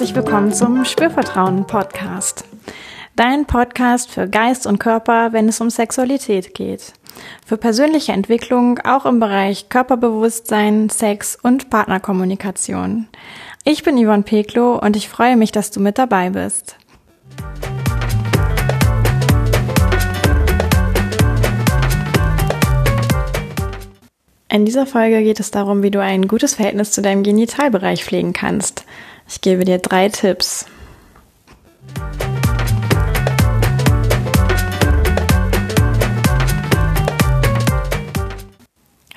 herzlich willkommen zum Spürvertrauen Podcast. Dein Podcast für Geist und Körper, wenn es um Sexualität geht. Für persönliche Entwicklung auch im Bereich Körperbewusstsein, Sex und Partnerkommunikation. Ich bin Yvonne Peklo und ich freue mich, dass du mit dabei bist. In dieser Folge geht es darum, wie du ein gutes Verhältnis zu deinem Genitalbereich pflegen kannst. Ich gebe dir drei Tipps.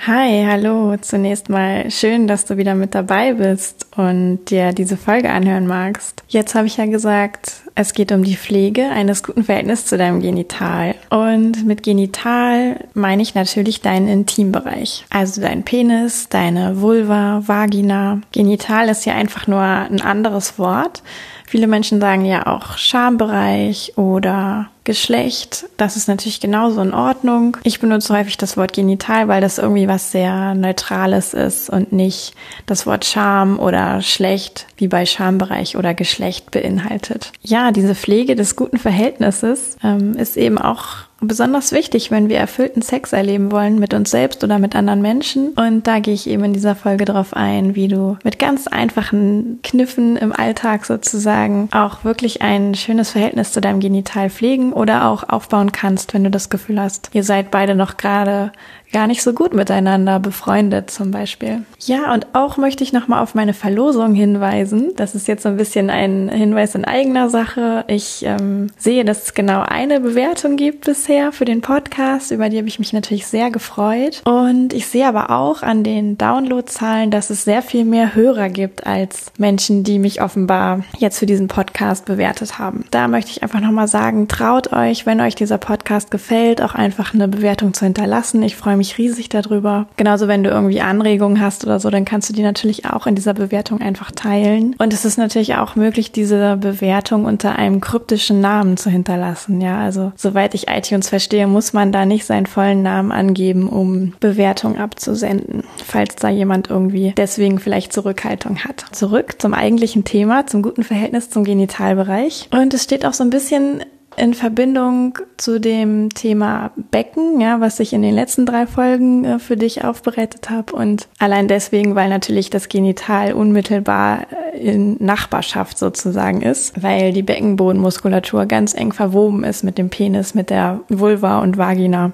Hi, hallo. Zunächst mal schön, dass du wieder mit dabei bist und dir diese Folge anhören magst. Jetzt habe ich ja gesagt, es geht um die Pflege eines guten Verhältnisses zu deinem Genital. Und mit Genital meine ich natürlich deinen Intimbereich. Also dein Penis, deine Vulva, Vagina. Genital ist ja einfach nur ein anderes Wort. Viele Menschen sagen ja auch Schambereich oder Geschlecht, das ist natürlich genauso in Ordnung. Ich benutze häufig das Wort genital, weil das irgendwie was sehr Neutrales ist und nicht das Wort Scham oder schlecht wie bei Schambereich oder Geschlecht beinhaltet. Ja, diese Pflege des guten Verhältnisses ähm, ist eben auch besonders wichtig, wenn wir erfüllten Sex erleben wollen mit uns selbst oder mit anderen Menschen. Und da gehe ich eben in dieser Folge darauf ein, wie du mit ganz einfachen Kniffen im Alltag sozusagen auch wirklich ein schönes Verhältnis zu deinem Genital pflegen oder auch aufbauen kannst, wenn du das Gefühl hast, ihr seid beide noch gerade gar nicht so gut miteinander befreundet zum Beispiel. Ja, und auch möchte ich nochmal auf meine Verlosung hinweisen. Das ist jetzt so ein bisschen ein Hinweis in eigener Sache. Ich ähm, sehe, dass es genau eine Bewertung gibt bisher für den Podcast. Über die habe ich mich natürlich sehr gefreut. Und ich sehe aber auch an den Downloadzahlen, dass es sehr viel mehr Hörer gibt als Menschen, die mich offenbar jetzt für diesen Podcast bewertet haben. Da möchte ich einfach nochmal sagen, traut euch, wenn euch dieser Podcast gefällt, auch einfach eine Bewertung zu hinterlassen. Ich freue mich mich riesig darüber. Genauso, wenn du irgendwie Anregungen hast oder so, dann kannst du die natürlich auch in dieser Bewertung einfach teilen. Und es ist natürlich auch möglich, diese Bewertung unter einem kryptischen Namen zu hinterlassen. Ja, also soweit ich iTunes verstehe, muss man da nicht seinen vollen Namen angeben, um Bewertung abzusenden, falls da jemand irgendwie deswegen vielleicht Zurückhaltung hat. Zurück zum eigentlichen Thema, zum guten Verhältnis zum Genitalbereich. Und es steht auch so ein bisschen in Verbindung zu dem Thema Becken, ja, was ich in den letzten drei Folgen äh, für dich aufbereitet habe und allein deswegen, weil natürlich das Genital unmittelbar äh, in Nachbarschaft sozusagen ist, weil die Beckenbodenmuskulatur ganz eng verwoben ist mit dem Penis, mit der Vulva und Vagina.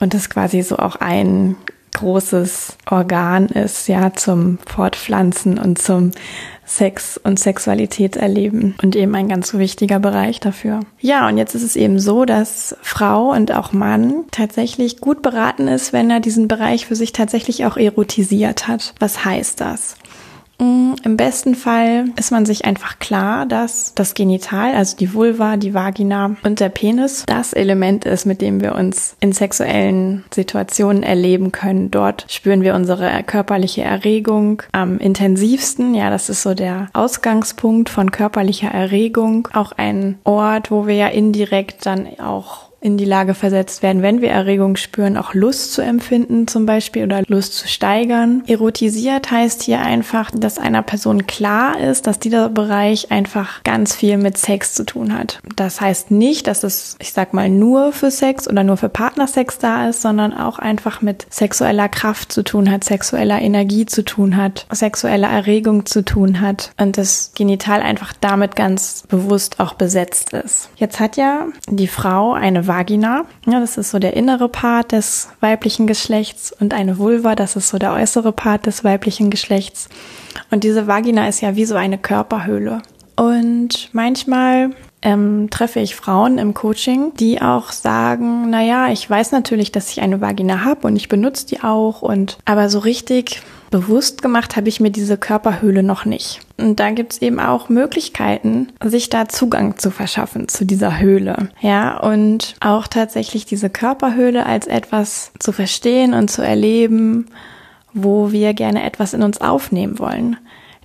Und das quasi so auch ein großes Organ ist, ja, zum Fortpflanzen und zum Sex und Sexualität erleben und eben ein ganz wichtiger Bereich dafür. Ja, und jetzt ist es eben so, dass Frau und auch Mann tatsächlich gut beraten ist, wenn er diesen Bereich für sich tatsächlich auch erotisiert hat. Was heißt das? Mm, Im besten Fall ist man sich einfach klar, dass das Genital, also die Vulva, die Vagina und der Penis das Element ist, mit dem wir uns in sexuellen Situationen erleben können. Dort spüren wir unsere körperliche Erregung am intensivsten. Ja, das ist so der Ausgangspunkt von körperlicher Erregung. Auch ein Ort, wo wir ja indirekt dann auch in die Lage versetzt werden, wenn wir Erregung spüren, auch Lust zu empfinden zum Beispiel oder Lust zu steigern. Erotisiert heißt hier einfach, dass einer Person klar ist, dass dieser Bereich einfach ganz viel mit Sex zu tun hat. Das heißt nicht, dass es, ich sag mal, nur für Sex oder nur für Partnersex da ist, sondern auch einfach mit sexueller Kraft zu tun hat, sexueller Energie zu tun hat, sexueller Erregung zu tun hat und das Genital einfach damit ganz bewusst auch besetzt ist. Jetzt hat ja die Frau eine Vagina. Ja, das ist so der innere Part des weiblichen Geschlechts und eine Vulva, das ist so der äußere Part des weiblichen Geschlechts. Und diese Vagina ist ja wie so eine Körperhöhle. Und manchmal ähm, treffe ich Frauen im Coaching, die auch sagen, na ja, ich weiß natürlich, dass ich eine Vagina habe und ich benutze die auch und aber so richtig bewusst gemacht habe ich mir diese Körperhöhle noch nicht. Und da gibt's eben auch Möglichkeiten, sich da Zugang zu verschaffen zu dieser Höhle. Ja, und auch tatsächlich diese Körperhöhle als etwas zu verstehen und zu erleben, wo wir gerne etwas in uns aufnehmen wollen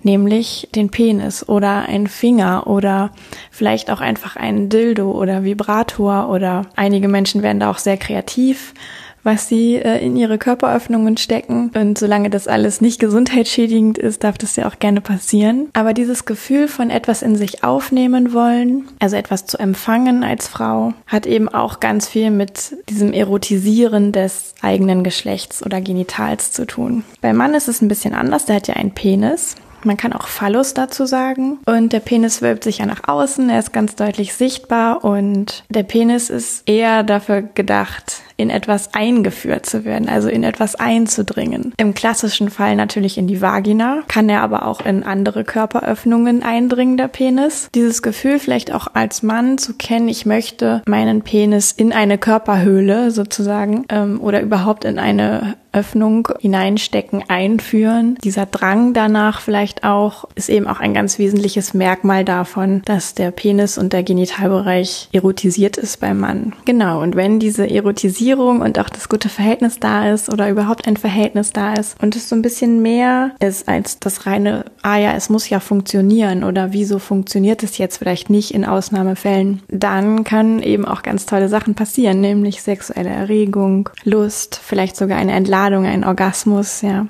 nämlich den Penis oder einen Finger oder vielleicht auch einfach einen Dildo oder Vibrator oder einige Menschen werden da auch sehr kreativ, was sie äh, in ihre Körperöffnungen stecken. Und solange das alles nicht gesundheitsschädigend ist, darf das ja auch gerne passieren. Aber dieses Gefühl von etwas in sich aufnehmen wollen, also etwas zu empfangen als Frau, hat eben auch ganz viel mit diesem Erotisieren des eigenen Geschlechts oder Genitals zu tun. Beim Mann ist es ein bisschen anders, der hat ja einen Penis. Man kann auch Phallus dazu sagen. Und der Penis wölbt sich ja nach außen, er ist ganz deutlich sichtbar und der Penis ist eher dafür gedacht, in etwas eingeführt zu werden, also in etwas einzudringen. Im klassischen Fall natürlich in die Vagina, kann er aber auch in andere Körperöffnungen eindringen, der Penis. Dieses Gefühl vielleicht auch als Mann zu kennen, ich möchte meinen Penis in eine Körperhöhle sozusagen ähm, oder überhaupt in eine Öffnung hineinstecken, einführen. Dieser Drang danach vielleicht auch ist eben auch ein ganz wesentliches Merkmal davon, dass der Penis und der Genitalbereich erotisiert ist beim Mann. Genau, und wenn diese Erotisierung und auch das gute Verhältnis da ist oder überhaupt ein Verhältnis da ist und es so ein bisschen mehr ist als das reine, ah ja, es muss ja funktionieren oder wieso funktioniert es jetzt vielleicht nicht in Ausnahmefällen, dann können eben auch ganz tolle Sachen passieren, nämlich sexuelle Erregung, Lust, vielleicht sogar eine Entladung Ladung, ein Orgasmus, ja.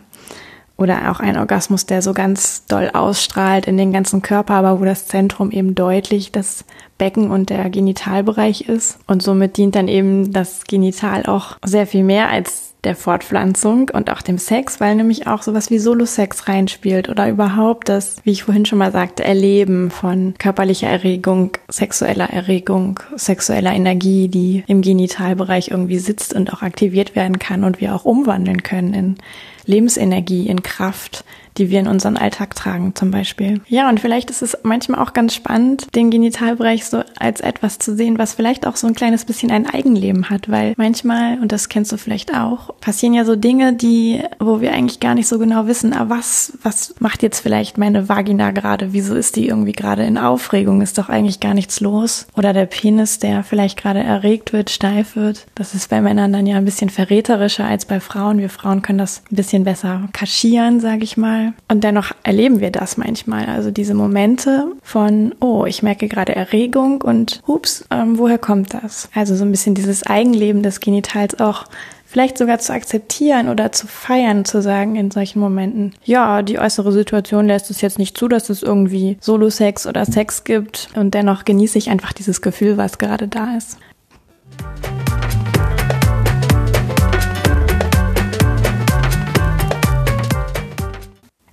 Oder auch ein Orgasmus, der so ganz doll ausstrahlt in den ganzen Körper, aber wo das Zentrum eben deutlich das Becken und der Genitalbereich ist. Und somit dient dann eben das Genital auch sehr viel mehr als der Fortpflanzung und auch dem Sex, weil nämlich auch sowas wie Solo-Sex reinspielt oder überhaupt das, wie ich vorhin schon mal sagte, Erleben von körperlicher Erregung, sexueller Erregung, sexueller Energie, die im Genitalbereich irgendwie sitzt und auch aktiviert werden kann und wir auch umwandeln können in Lebensenergie, in Kraft, die wir in unseren Alltag tragen zum Beispiel. Ja, und vielleicht ist es manchmal auch ganz spannend, den Genitalbereich so als etwas zu sehen, was vielleicht auch so ein kleines bisschen ein Eigenleben hat, weil manchmal, und das kennst du vielleicht auch, passieren ja so Dinge, die, wo wir eigentlich gar nicht so genau wissen, ah, was, was macht jetzt vielleicht meine Vagina gerade? Wieso ist die irgendwie gerade in Aufregung? Ist doch eigentlich gar nichts los? Oder der Penis, der vielleicht gerade erregt wird, steif wird. Das ist bei Männern dann ja ein bisschen verräterischer als bei Frauen. Wir Frauen können das ein bisschen besser kaschieren, sage ich mal. Und dennoch erleben wir das manchmal. Also diese Momente von, oh, ich merke gerade Erregung und hups, ähm, woher kommt das? Also so ein bisschen dieses Eigenleben des Genitals auch vielleicht sogar zu akzeptieren oder zu feiern, zu sagen in solchen Momenten, ja, die äußere Situation lässt es jetzt nicht zu, dass es irgendwie Solo-Sex oder Sex gibt und dennoch genieße ich einfach dieses Gefühl, was gerade da ist.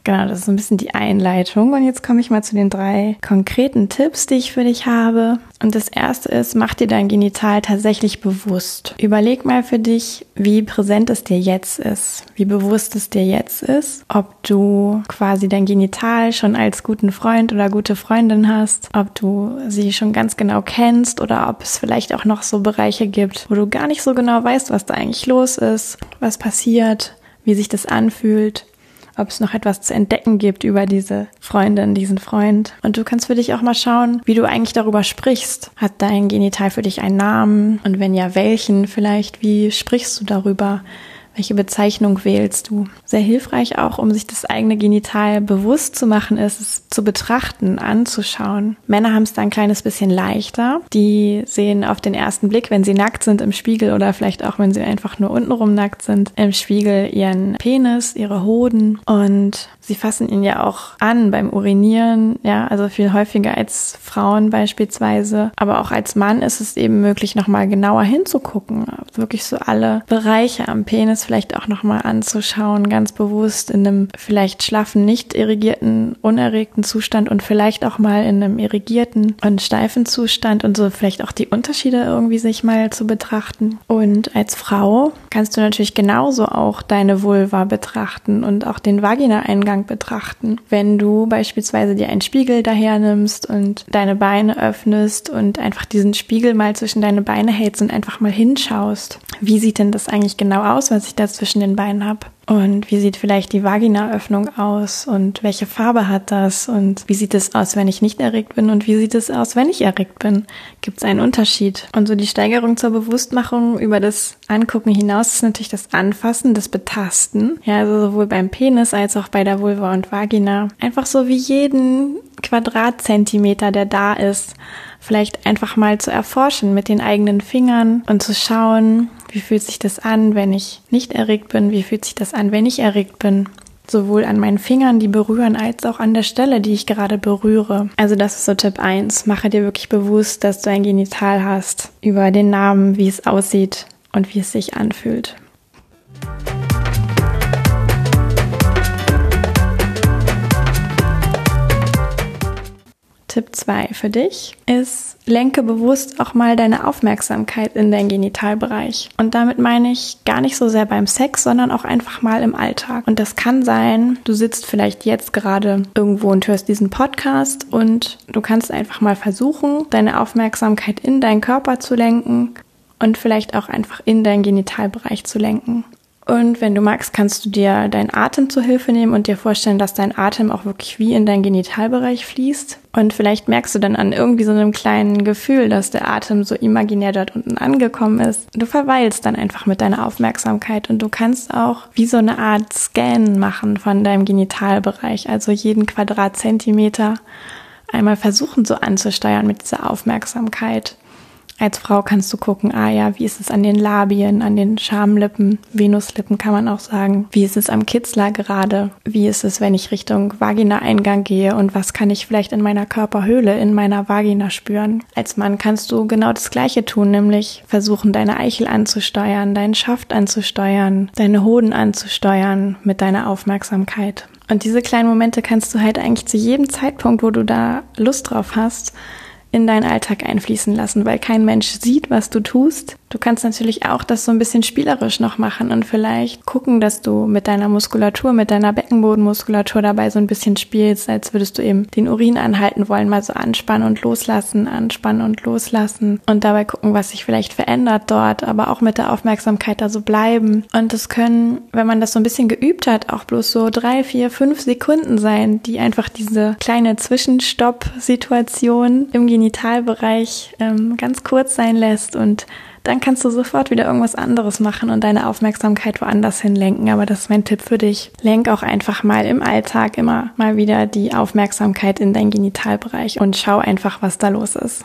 Genau, das ist ein bisschen die Einleitung. Und jetzt komme ich mal zu den drei konkreten Tipps, die ich für dich habe. Und das erste ist, mach dir dein Genital tatsächlich bewusst. Überleg mal für dich, wie präsent es dir jetzt ist, wie bewusst es dir jetzt ist, ob du quasi dein Genital schon als guten Freund oder gute Freundin hast, ob du sie schon ganz genau kennst oder ob es vielleicht auch noch so Bereiche gibt, wo du gar nicht so genau weißt, was da eigentlich los ist, was passiert, wie sich das anfühlt ob es noch etwas zu entdecken gibt über diese Freundin, diesen Freund. Und du kannst für dich auch mal schauen, wie du eigentlich darüber sprichst. Hat dein Genital für dich einen Namen? Und wenn ja, welchen vielleicht? Wie sprichst du darüber? Welche Bezeichnung wählst du? Sehr hilfreich auch, um sich das eigene Genital bewusst zu machen, ist es zu betrachten, anzuschauen. Männer haben es da ein kleines bisschen leichter. Die sehen auf den ersten Blick, wenn sie nackt sind im Spiegel oder vielleicht auch, wenn sie einfach nur untenrum nackt sind, im Spiegel ihren Penis, ihre Hoden und sie fassen ihn ja auch an beim Urinieren, ja, also viel häufiger als Frauen beispielsweise. Aber auch als Mann ist es eben möglich, nochmal genauer hinzugucken. Wirklich so alle Bereiche am Penis vielleicht auch nochmal anzuschauen, ganz bewusst in einem vielleicht schlaffen, nicht irrigierten, unerregten Zustand und vielleicht auch mal in einem irrigierten und steifen Zustand und so vielleicht auch die Unterschiede irgendwie sich mal zu betrachten. Und als Frau kannst du natürlich genauso auch deine Vulva betrachten und auch den Vagina-Eingang betrachten. Wenn du beispielsweise dir einen Spiegel daher nimmst und deine Beine öffnest und einfach diesen Spiegel mal zwischen deine Beine hältst und einfach mal hinschaust. Wie sieht denn das eigentlich genau aus, was ich da zwischen den Beinen habe. Und wie sieht vielleicht die Vaginaöffnung aus und welche Farbe hat das und wie sieht es aus, wenn ich nicht erregt bin und wie sieht es aus, wenn ich erregt bin? Gibt es einen Unterschied? Und so die Steigerung zur Bewusstmachung über das Angucken hinaus ist natürlich das Anfassen, das Betasten. Ja, also sowohl beim Penis als auch bei der Vulva und Vagina. Einfach so wie jeden Quadratzentimeter, der da ist, vielleicht einfach mal zu erforschen mit den eigenen Fingern und zu schauen, wie fühlt sich das an, wenn ich nicht erregt bin? Wie fühlt sich das an, wenn ich erregt bin? Sowohl an meinen Fingern, die berühren, als auch an der Stelle, die ich gerade berühre. Also das ist so Tipp 1. Mache dir wirklich bewusst, dass du ein Genital hast. Über den Namen, wie es aussieht und wie es sich anfühlt. Tipp 2 für dich ist, lenke bewusst auch mal deine Aufmerksamkeit in deinen Genitalbereich. Und damit meine ich gar nicht so sehr beim Sex, sondern auch einfach mal im Alltag. Und das kann sein, du sitzt vielleicht jetzt gerade irgendwo und hörst diesen Podcast und du kannst einfach mal versuchen, deine Aufmerksamkeit in deinen Körper zu lenken und vielleicht auch einfach in deinen Genitalbereich zu lenken. Und wenn du magst, kannst du dir deinen Atem zur Hilfe nehmen und dir vorstellen, dass dein Atem auch wirklich wie in deinen Genitalbereich fließt. Und vielleicht merkst du dann an irgendwie so einem kleinen Gefühl, dass der Atem so imaginär dort unten angekommen ist. Du verweilst dann einfach mit deiner Aufmerksamkeit und du kannst auch wie so eine Art Scan machen von deinem Genitalbereich, also jeden Quadratzentimeter einmal versuchen so anzusteuern mit dieser Aufmerksamkeit. Als Frau kannst du gucken, ah ja, wie ist es an den Labien, an den Schamlippen, Venuslippen kann man auch sagen. Wie ist es am Kitzler gerade? Wie ist es, wenn ich Richtung Vagina-Eingang gehe? Und was kann ich vielleicht in meiner Körperhöhle, in meiner Vagina spüren? Als Mann kannst du genau das Gleiche tun, nämlich versuchen, deine Eichel anzusteuern, deinen Schaft anzusteuern, deine Hoden anzusteuern mit deiner Aufmerksamkeit. Und diese kleinen Momente kannst du halt eigentlich zu jedem Zeitpunkt, wo du da Lust drauf hast, in deinen Alltag einfließen lassen, weil kein Mensch sieht, was du tust. Du kannst natürlich auch das so ein bisschen spielerisch noch machen und vielleicht gucken, dass du mit deiner Muskulatur, mit deiner Beckenbodenmuskulatur dabei so ein bisschen spielst, als würdest du eben den Urin anhalten wollen, mal so anspannen und loslassen, anspannen und loslassen und dabei gucken, was sich vielleicht verändert dort, aber auch mit der Aufmerksamkeit da so bleiben. Und das können, wenn man das so ein bisschen geübt hat, auch bloß so drei, vier, fünf Sekunden sein, die einfach diese kleine Zwischenstopp-Situation im Genitalbereich ähm, ganz kurz sein lässt und dann kannst du sofort wieder irgendwas anderes machen und deine Aufmerksamkeit woanders hinlenken. Aber das ist mein Tipp für dich. Lenk auch einfach mal im Alltag immer mal wieder die Aufmerksamkeit in deinen Genitalbereich und schau einfach, was da los ist.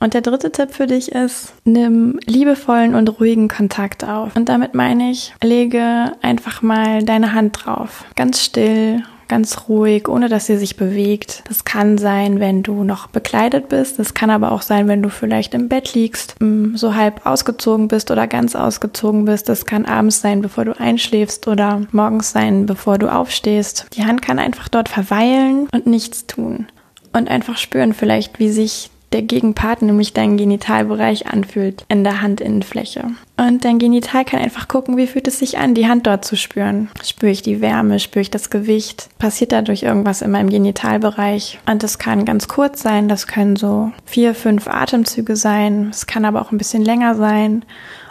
Und der dritte Tipp für dich ist, nimm liebevollen und ruhigen Kontakt auf. Und damit meine ich, lege einfach mal deine Hand drauf. Ganz still, ganz ruhig, ohne dass sie sich bewegt. Das kann sein, wenn du noch bekleidet bist. Das kann aber auch sein, wenn du vielleicht im Bett liegst, mm, so halb ausgezogen bist oder ganz ausgezogen bist. Das kann abends sein, bevor du einschläfst oder morgens sein, bevor du aufstehst. Die Hand kann einfach dort verweilen und nichts tun. Und einfach spüren vielleicht, wie sich der Gegenpart, nämlich dein Genitalbereich, anfühlt in der Handinnenfläche. Und dein Genital kann einfach gucken, wie fühlt es sich an, die Hand dort zu spüren. Spüre ich die Wärme, spüre ich das Gewicht? Passiert dadurch irgendwas in meinem Genitalbereich? Und das kann ganz kurz sein, das können so vier, fünf Atemzüge sein, es kann aber auch ein bisschen länger sein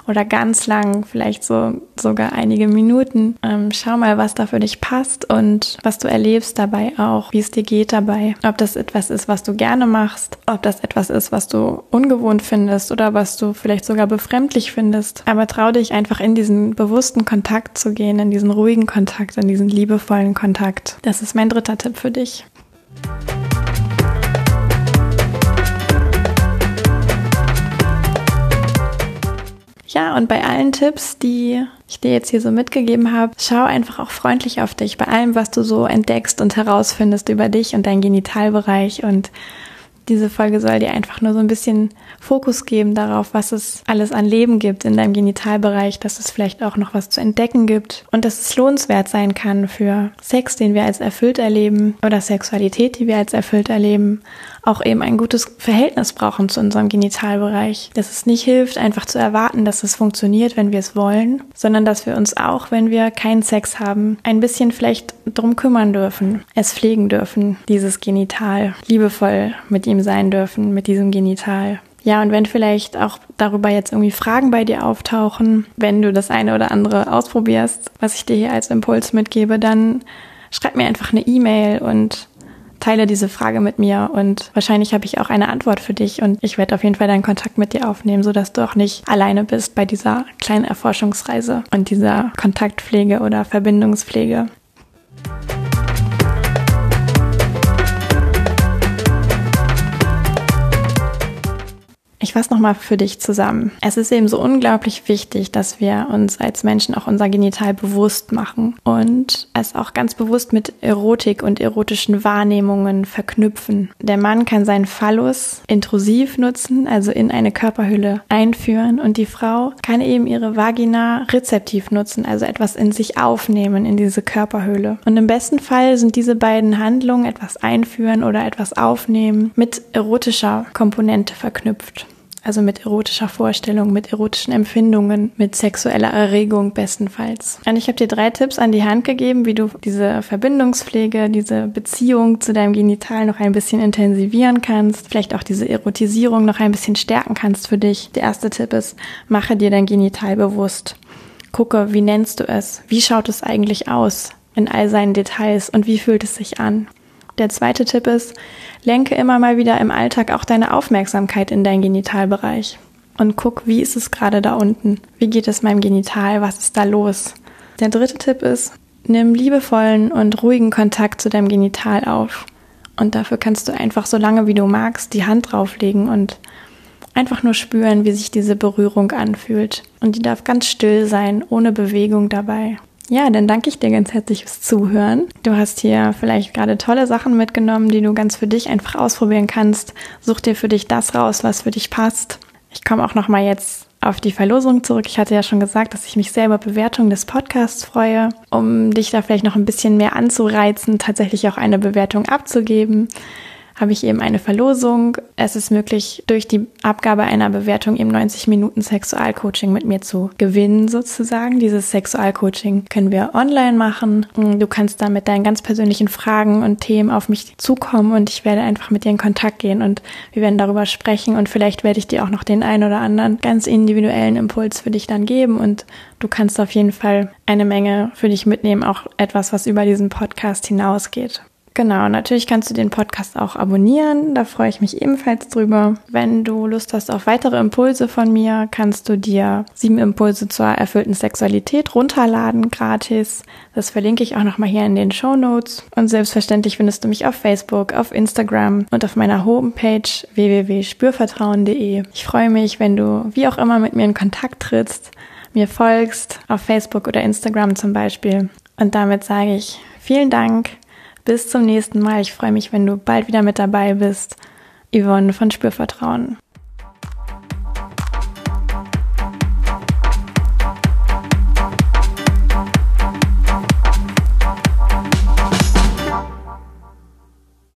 oder ganz lang, vielleicht so sogar einige Minuten. Ähm, schau mal, was da für dich passt und was du erlebst dabei auch, wie es dir geht dabei. Ob das etwas ist, was du gerne machst, ob das etwas ist, was du ungewohnt findest oder was du vielleicht sogar befremdlich findest. Aber trau dich einfach in diesen bewussten Kontakt zu gehen, in diesen ruhigen Kontakt, in diesen liebevollen Kontakt. Das ist mein dritter Tipp für dich. Ja, und bei allen Tipps, die ich dir jetzt hier so mitgegeben habe, schau einfach auch freundlich auf dich, bei allem, was du so entdeckst und herausfindest über dich und deinen Genitalbereich. Und diese Folge soll dir einfach nur so ein bisschen Fokus geben darauf, was es alles an Leben gibt in deinem Genitalbereich, dass es vielleicht auch noch was zu entdecken gibt und dass es lohnenswert sein kann für Sex, den wir als erfüllt erleben oder Sexualität, die wir als erfüllt erleben auch eben ein gutes Verhältnis brauchen zu unserem Genitalbereich. Dass es nicht hilft, einfach zu erwarten, dass es funktioniert, wenn wir es wollen, sondern dass wir uns auch, wenn wir keinen Sex haben, ein bisschen vielleicht drum kümmern dürfen, es pflegen dürfen, dieses Genital, liebevoll mit ihm sein dürfen, mit diesem Genital. Ja, und wenn vielleicht auch darüber jetzt irgendwie Fragen bei dir auftauchen, wenn du das eine oder andere ausprobierst, was ich dir hier als Impuls mitgebe, dann schreib mir einfach eine E-Mail und teile diese Frage mit mir und wahrscheinlich habe ich auch eine Antwort für dich und ich werde auf jeden Fall deinen Kontakt mit dir aufnehmen, sodass du auch nicht alleine bist bei dieser kleinen Erforschungsreise und dieser Kontaktpflege oder Verbindungspflege. Ich fasse nochmal für dich zusammen. Es ist eben so unglaublich wichtig, dass wir uns als Menschen auch unser Genital bewusst machen und es auch ganz bewusst mit Erotik und erotischen Wahrnehmungen verknüpfen. Der Mann kann seinen Phallus intrusiv nutzen, also in eine Körperhülle einführen und die Frau kann eben ihre Vagina rezeptiv nutzen, also etwas in sich aufnehmen in diese Körperhülle. Und im besten Fall sind diese beiden Handlungen, etwas einführen oder etwas aufnehmen, mit erotischer Komponente verknüpft also mit erotischer Vorstellung, mit erotischen Empfindungen, mit sexueller Erregung bestenfalls. Und ich habe dir drei Tipps an die Hand gegeben, wie du diese Verbindungspflege, diese Beziehung zu deinem Genital noch ein bisschen intensivieren kannst, vielleicht auch diese Erotisierung noch ein bisschen stärken kannst für dich. Der erste Tipp ist, mache dir dein Genital bewusst. Gucke, wie nennst du es? Wie schaut es eigentlich aus? in all seinen Details und wie fühlt es sich an? Der zweite Tipp ist, lenke immer mal wieder im Alltag auch deine Aufmerksamkeit in deinen Genitalbereich und guck, wie ist es gerade da unten? Wie geht es meinem Genital? Was ist da los? Der dritte Tipp ist, nimm liebevollen und ruhigen Kontakt zu deinem Genital auf. Und dafür kannst du einfach so lange wie du magst die Hand drauflegen und einfach nur spüren, wie sich diese Berührung anfühlt. Und die darf ganz still sein, ohne Bewegung dabei. Ja, dann danke ich dir ganz herzlich fürs Zuhören. Du hast hier vielleicht gerade tolle Sachen mitgenommen, die du ganz für dich einfach ausprobieren kannst. Such dir für dich das raus, was für dich passt. Ich komme auch noch mal jetzt auf die Verlosung zurück. Ich hatte ja schon gesagt, dass ich mich sehr über Bewertung des Podcasts freue, um dich da vielleicht noch ein bisschen mehr anzureizen, tatsächlich auch eine Bewertung abzugeben habe ich eben eine Verlosung. Es ist möglich, durch die Abgabe einer Bewertung eben 90 Minuten Sexualcoaching mit mir zu gewinnen sozusagen. Dieses Sexualcoaching können wir online machen. Du kannst da mit deinen ganz persönlichen Fragen und Themen auf mich zukommen und ich werde einfach mit dir in Kontakt gehen und wir werden darüber sprechen und vielleicht werde ich dir auch noch den einen oder anderen ganz individuellen Impuls für dich dann geben und du kannst auf jeden Fall eine Menge für dich mitnehmen, auch etwas, was über diesen Podcast hinausgeht. Genau, natürlich kannst du den Podcast auch abonnieren, da freue ich mich ebenfalls drüber. Wenn du Lust hast auf weitere Impulse von mir, kannst du dir sieben Impulse zur erfüllten Sexualität runterladen, gratis. Das verlinke ich auch nochmal hier in den Show Notes. Und selbstverständlich findest du mich auf Facebook, auf Instagram und auf meiner Homepage www.spürvertrauen.de. Ich freue mich, wenn du wie auch immer mit mir in Kontakt trittst, mir folgst, auf Facebook oder Instagram zum Beispiel. Und damit sage ich vielen Dank bis zum nächsten Mal. Ich freue mich, wenn du bald wieder mit dabei bist. Yvonne von Spürvertrauen.